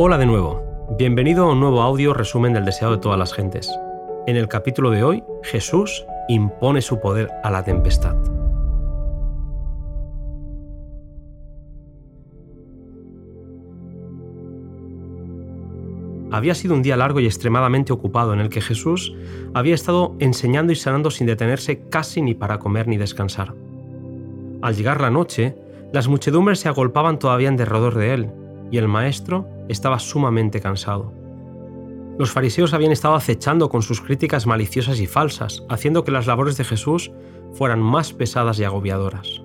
Hola de nuevo, bienvenido a un nuevo audio resumen del deseo de todas las gentes. En el capítulo de hoy, Jesús impone su poder a la tempestad. Había sido un día largo y extremadamente ocupado en el que Jesús había estado enseñando y sanando sin detenerse casi ni para comer ni descansar. Al llegar la noche, las muchedumbres se agolpaban todavía en derredor de él, y el maestro estaba sumamente cansado. Los fariseos habían estado acechando con sus críticas maliciosas y falsas, haciendo que las labores de Jesús fueran más pesadas y agobiadoras.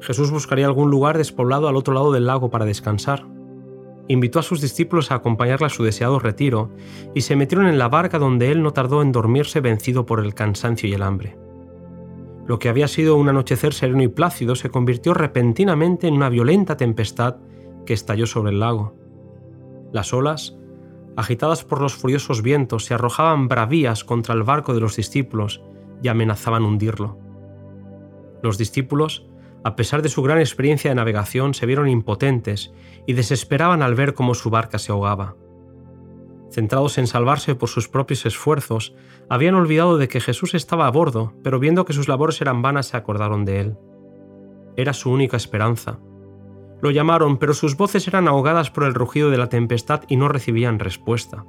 Jesús buscaría algún lugar despoblado al otro lado del lago para descansar. Invitó a sus discípulos a acompañarle a su deseado retiro y se metieron en la barca donde él no tardó en dormirse vencido por el cansancio y el hambre. Lo que había sido un anochecer sereno y plácido se convirtió repentinamente en una violenta tempestad que estalló sobre el lago. Las olas, agitadas por los furiosos vientos, se arrojaban bravías contra el barco de los discípulos y amenazaban hundirlo. Los discípulos, a pesar de su gran experiencia de navegación, se vieron impotentes y desesperaban al ver cómo su barca se ahogaba. Centrados en salvarse por sus propios esfuerzos, habían olvidado de que Jesús estaba a bordo, pero viendo que sus labores eran vanas se acordaron de él. Era su única esperanza, lo llamaron, pero sus voces eran ahogadas por el rugido de la tempestad y no recibían respuesta.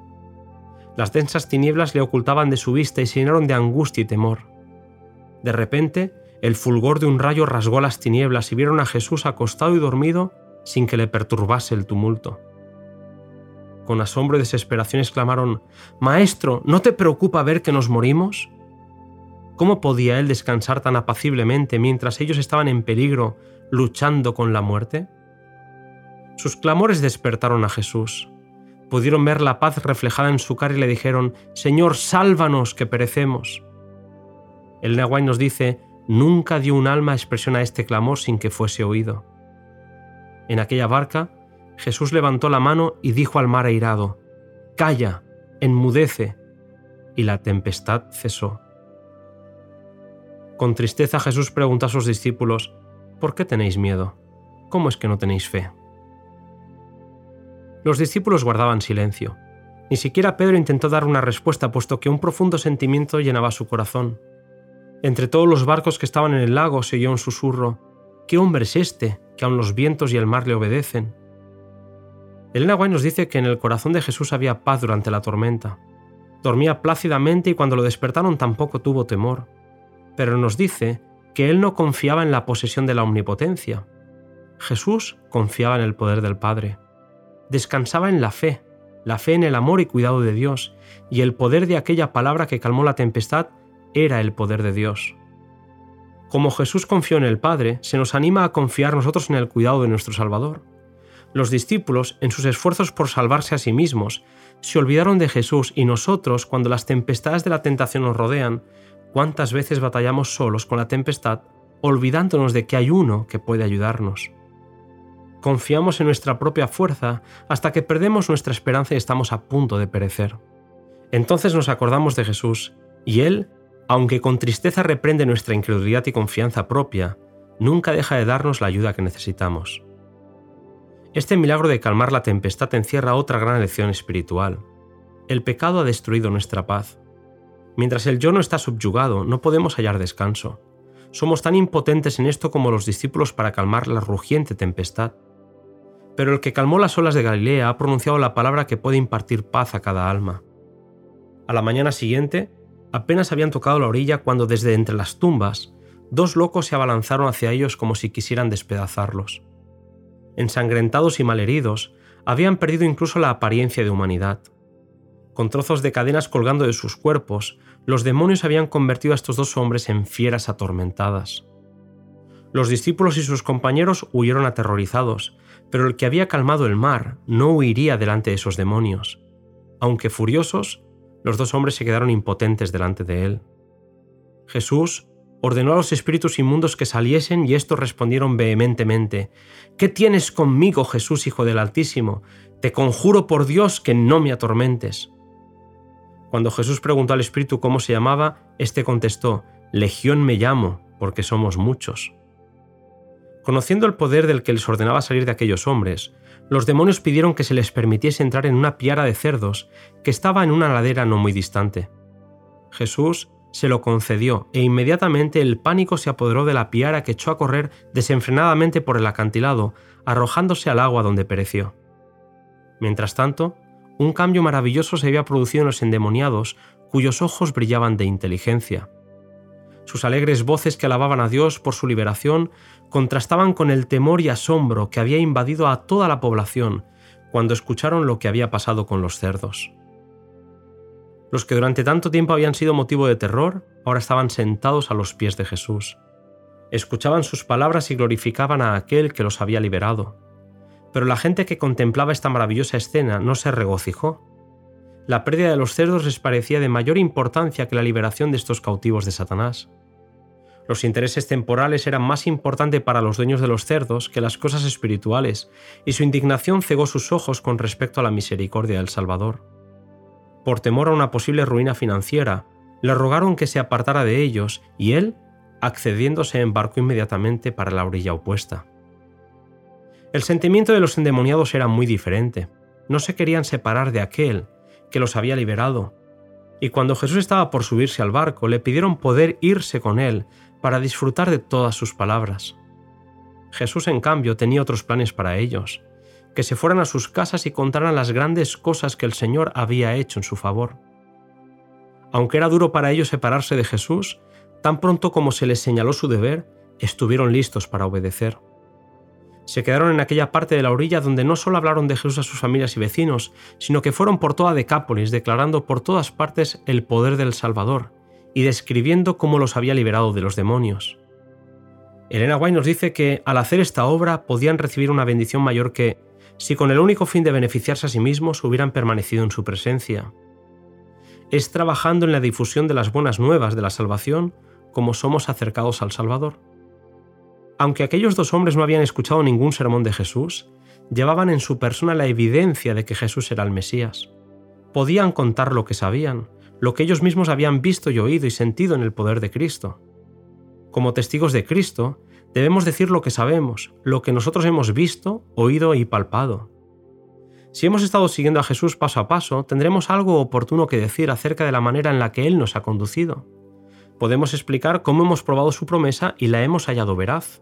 Las densas tinieblas le ocultaban de su vista y se llenaron de angustia y temor. De repente, el fulgor de un rayo rasgó las tinieblas y vieron a Jesús acostado y dormido sin que le perturbase el tumulto. Con asombro y desesperación exclamaron, Maestro, ¿no te preocupa ver que nos morimos? ¿Cómo podía él descansar tan apaciblemente mientras ellos estaban en peligro, luchando con la muerte? Sus clamores despertaron a Jesús. Pudieron ver la paz reflejada en su cara y le dijeron, Señor, sálvanos, que perecemos. El Nahuay nos dice, nunca dio un alma expresión a este clamor sin que fuese oído. En aquella barca, Jesús levantó la mano y dijo al mar airado, Calla, enmudece, y la tempestad cesó. Con tristeza Jesús preguntó a sus discípulos, ¿por qué tenéis miedo? ¿Cómo es que no tenéis fe? Los discípulos guardaban silencio. Ni siquiera Pedro intentó dar una respuesta, puesto que un profundo sentimiento llenaba su corazón. Entre todos los barcos que estaban en el lago se oyó un susurro. ¿Qué hombre es este, que aun los vientos y el mar le obedecen? El White nos dice que en el corazón de Jesús había paz durante la tormenta. Dormía plácidamente y cuando lo despertaron tampoco tuvo temor. Pero nos dice que él no confiaba en la posesión de la omnipotencia. Jesús confiaba en el poder del Padre descansaba en la fe, la fe en el amor y cuidado de Dios, y el poder de aquella palabra que calmó la tempestad era el poder de Dios. Como Jesús confió en el Padre, se nos anima a confiar nosotros en el cuidado de nuestro Salvador. Los discípulos, en sus esfuerzos por salvarse a sí mismos, se olvidaron de Jesús y nosotros, cuando las tempestades de la tentación nos rodean, cuántas veces batallamos solos con la tempestad, olvidándonos de que hay uno que puede ayudarnos. Confiamos en nuestra propia fuerza hasta que perdemos nuestra esperanza y estamos a punto de perecer. Entonces nos acordamos de Jesús, y Él, aunque con tristeza reprende nuestra incredulidad y confianza propia, nunca deja de darnos la ayuda que necesitamos. Este milagro de calmar la tempestad encierra otra gran lección espiritual. El pecado ha destruido nuestra paz. Mientras el yo no está subyugado, no podemos hallar descanso. Somos tan impotentes en esto como los discípulos para calmar la rugiente tempestad. Pero el que calmó las olas de Galilea ha pronunciado la palabra que puede impartir paz a cada alma. A la mañana siguiente, apenas habían tocado la orilla cuando desde entre las tumbas, dos locos se abalanzaron hacia ellos como si quisieran despedazarlos. Ensangrentados y malheridos, habían perdido incluso la apariencia de humanidad. Con trozos de cadenas colgando de sus cuerpos, los demonios habían convertido a estos dos hombres en fieras atormentadas. Los discípulos y sus compañeros huyeron aterrorizados, pero el que había calmado el mar no huiría delante de esos demonios. Aunque furiosos, los dos hombres se quedaron impotentes delante de él. Jesús ordenó a los espíritus inmundos que saliesen y estos respondieron vehementemente, ¿Qué tienes conmigo, Jesús, Hijo del Altísimo? Te conjuro por Dios que no me atormentes. Cuando Jesús preguntó al espíritu cómo se llamaba, éste contestó, Legión me llamo, porque somos muchos. Conociendo el poder del que les ordenaba salir de aquellos hombres, los demonios pidieron que se les permitiese entrar en una piara de cerdos que estaba en una ladera no muy distante. Jesús se lo concedió e inmediatamente el pánico se apoderó de la piara que echó a correr desenfrenadamente por el acantilado, arrojándose al agua donde pereció. Mientras tanto, un cambio maravilloso se había producido en los endemoniados, cuyos ojos brillaban de inteligencia. Sus alegres voces que alababan a Dios por su liberación contrastaban con el temor y asombro que había invadido a toda la población cuando escucharon lo que había pasado con los cerdos. Los que durante tanto tiempo habían sido motivo de terror, ahora estaban sentados a los pies de Jesús. Escuchaban sus palabras y glorificaban a aquel que los había liberado. Pero la gente que contemplaba esta maravillosa escena no se regocijó. La pérdida de los cerdos les parecía de mayor importancia que la liberación de estos cautivos de Satanás. Los intereses temporales eran más importantes para los dueños de los cerdos que las cosas espirituales, y su indignación cegó sus ojos con respecto a la misericordia del Salvador por temor a una posible ruina financiera, le rogaron que se apartara de ellos y él, accediendo, se embarcó inmediatamente para la orilla opuesta. El sentimiento de los endemoniados era muy diferente. No se querían separar de aquel que los había liberado. Y cuando Jesús estaba por subirse al barco, le pidieron poder irse con él para disfrutar de todas sus palabras. Jesús, en cambio, tenía otros planes para ellos que se fueran a sus casas y contaran las grandes cosas que el Señor había hecho en su favor. Aunque era duro para ellos separarse de Jesús, tan pronto como se les señaló su deber, estuvieron listos para obedecer. Se quedaron en aquella parte de la orilla donde no solo hablaron de Jesús a sus familias y vecinos, sino que fueron por toda Decápolis declarando por todas partes el poder del Salvador y describiendo cómo los había liberado de los demonios. Elena White nos dice que al hacer esta obra podían recibir una bendición mayor que si con el único fin de beneficiarse a sí mismos hubieran permanecido en su presencia. Es trabajando en la difusión de las buenas nuevas de la salvación como somos acercados al Salvador. Aunque aquellos dos hombres no habían escuchado ningún sermón de Jesús, llevaban en su persona la evidencia de que Jesús era el Mesías. Podían contar lo que sabían, lo que ellos mismos habían visto y oído y sentido en el poder de Cristo. Como testigos de Cristo, Debemos decir lo que sabemos, lo que nosotros hemos visto, oído y palpado. Si hemos estado siguiendo a Jesús paso a paso, tendremos algo oportuno que decir acerca de la manera en la que Él nos ha conducido. Podemos explicar cómo hemos probado su promesa y la hemos hallado veraz.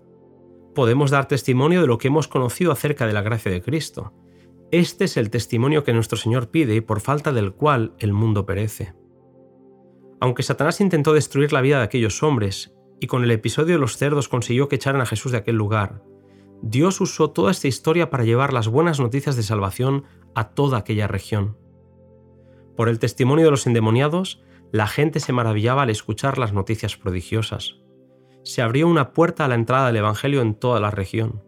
Podemos dar testimonio de lo que hemos conocido acerca de la gracia de Cristo. Este es el testimonio que nuestro Señor pide y por falta del cual el mundo perece. Aunque Satanás intentó destruir la vida de aquellos hombres y con el episodio de los cerdos consiguió que echaran a Jesús de aquel lugar, Dios usó toda esta historia para llevar las buenas noticias de salvación a toda aquella región. Por el testimonio de los endemoniados, la gente se maravillaba al escuchar las noticias prodigiosas. Se abrió una puerta a la entrada del Evangelio en toda la región.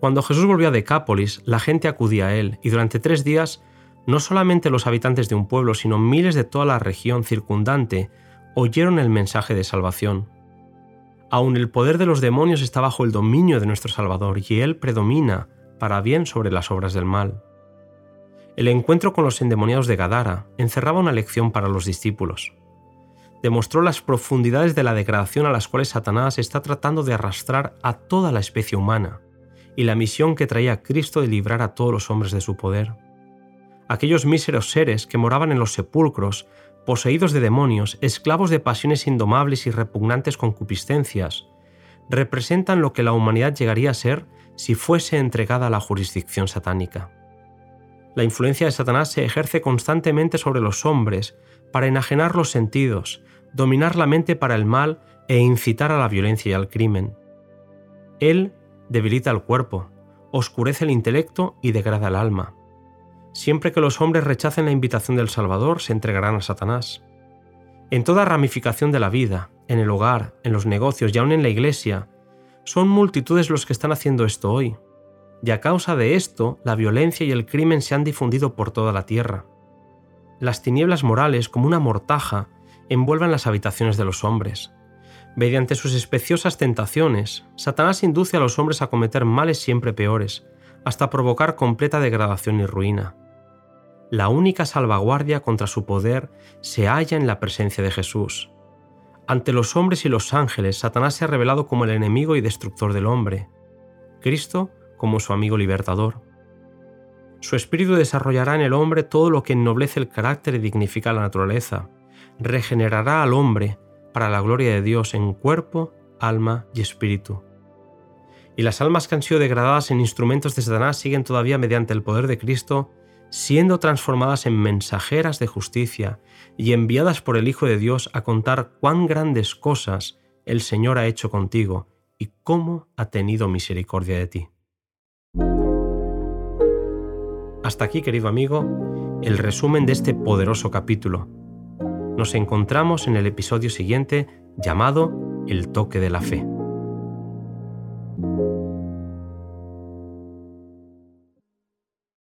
Cuando Jesús volvió a Decápolis, la gente acudía a él y durante tres días no solamente los habitantes de un pueblo, sino miles de toda la región circundante oyeron el mensaje de salvación. Aun el poder de los demonios está bajo el dominio de nuestro Salvador y Él predomina para bien sobre las obras del mal. El encuentro con los endemoniados de Gadara encerraba una lección para los discípulos. Demostró las profundidades de la degradación a las cuales Satanás está tratando de arrastrar a toda la especie humana y la misión que traía Cristo de librar a todos los hombres de su poder. Aquellos míseros seres que moraban en los sepulcros poseídos de demonios, esclavos de pasiones indomables y repugnantes concupiscencias, representan lo que la humanidad llegaría a ser si fuese entregada a la jurisdicción satánica. La influencia de Satanás se ejerce constantemente sobre los hombres para enajenar los sentidos, dominar la mente para el mal e incitar a la violencia y al crimen. Él debilita el cuerpo, oscurece el intelecto y degrada el alma. Siempre que los hombres rechacen la invitación del Salvador, se entregarán a Satanás. En toda ramificación de la vida, en el hogar, en los negocios y aún en la iglesia, son multitudes los que están haciendo esto hoy. Y a causa de esto, la violencia y el crimen se han difundido por toda la tierra. Las tinieblas morales, como una mortaja, envuelven las habitaciones de los hombres. Mediante sus especiosas tentaciones, Satanás induce a los hombres a cometer males siempre peores, hasta provocar completa degradación y ruina la única salvaguardia contra su poder se halla en la presencia de Jesús. Ante los hombres y los ángeles, Satanás se ha revelado como el enemigo y destructor del hombre, Cristo como su amigo libertador. Su espíritu desarrollará en el hombre todo lo que ennoblece el carácter y dignifica la naturaleza. Regenerará al hombre para la gloria de Dios en cuerpo, alma y espíritu. Y las almas que han sido degradadas en instrumentos de Satanás siguen todavía mediante el poder de Cristo siendo transformadas en mensajeras de justicia y enviadas por el Hijo de Dios a contar cuán grandes cosas el Señor ha hecho contigo y cómo ha tenido misericordia de ti. Hasta aquí, querido amigo, el resumen de este poderoso capítulo. Nos encontramos en el episodio siguiente llamado El toque de la fe.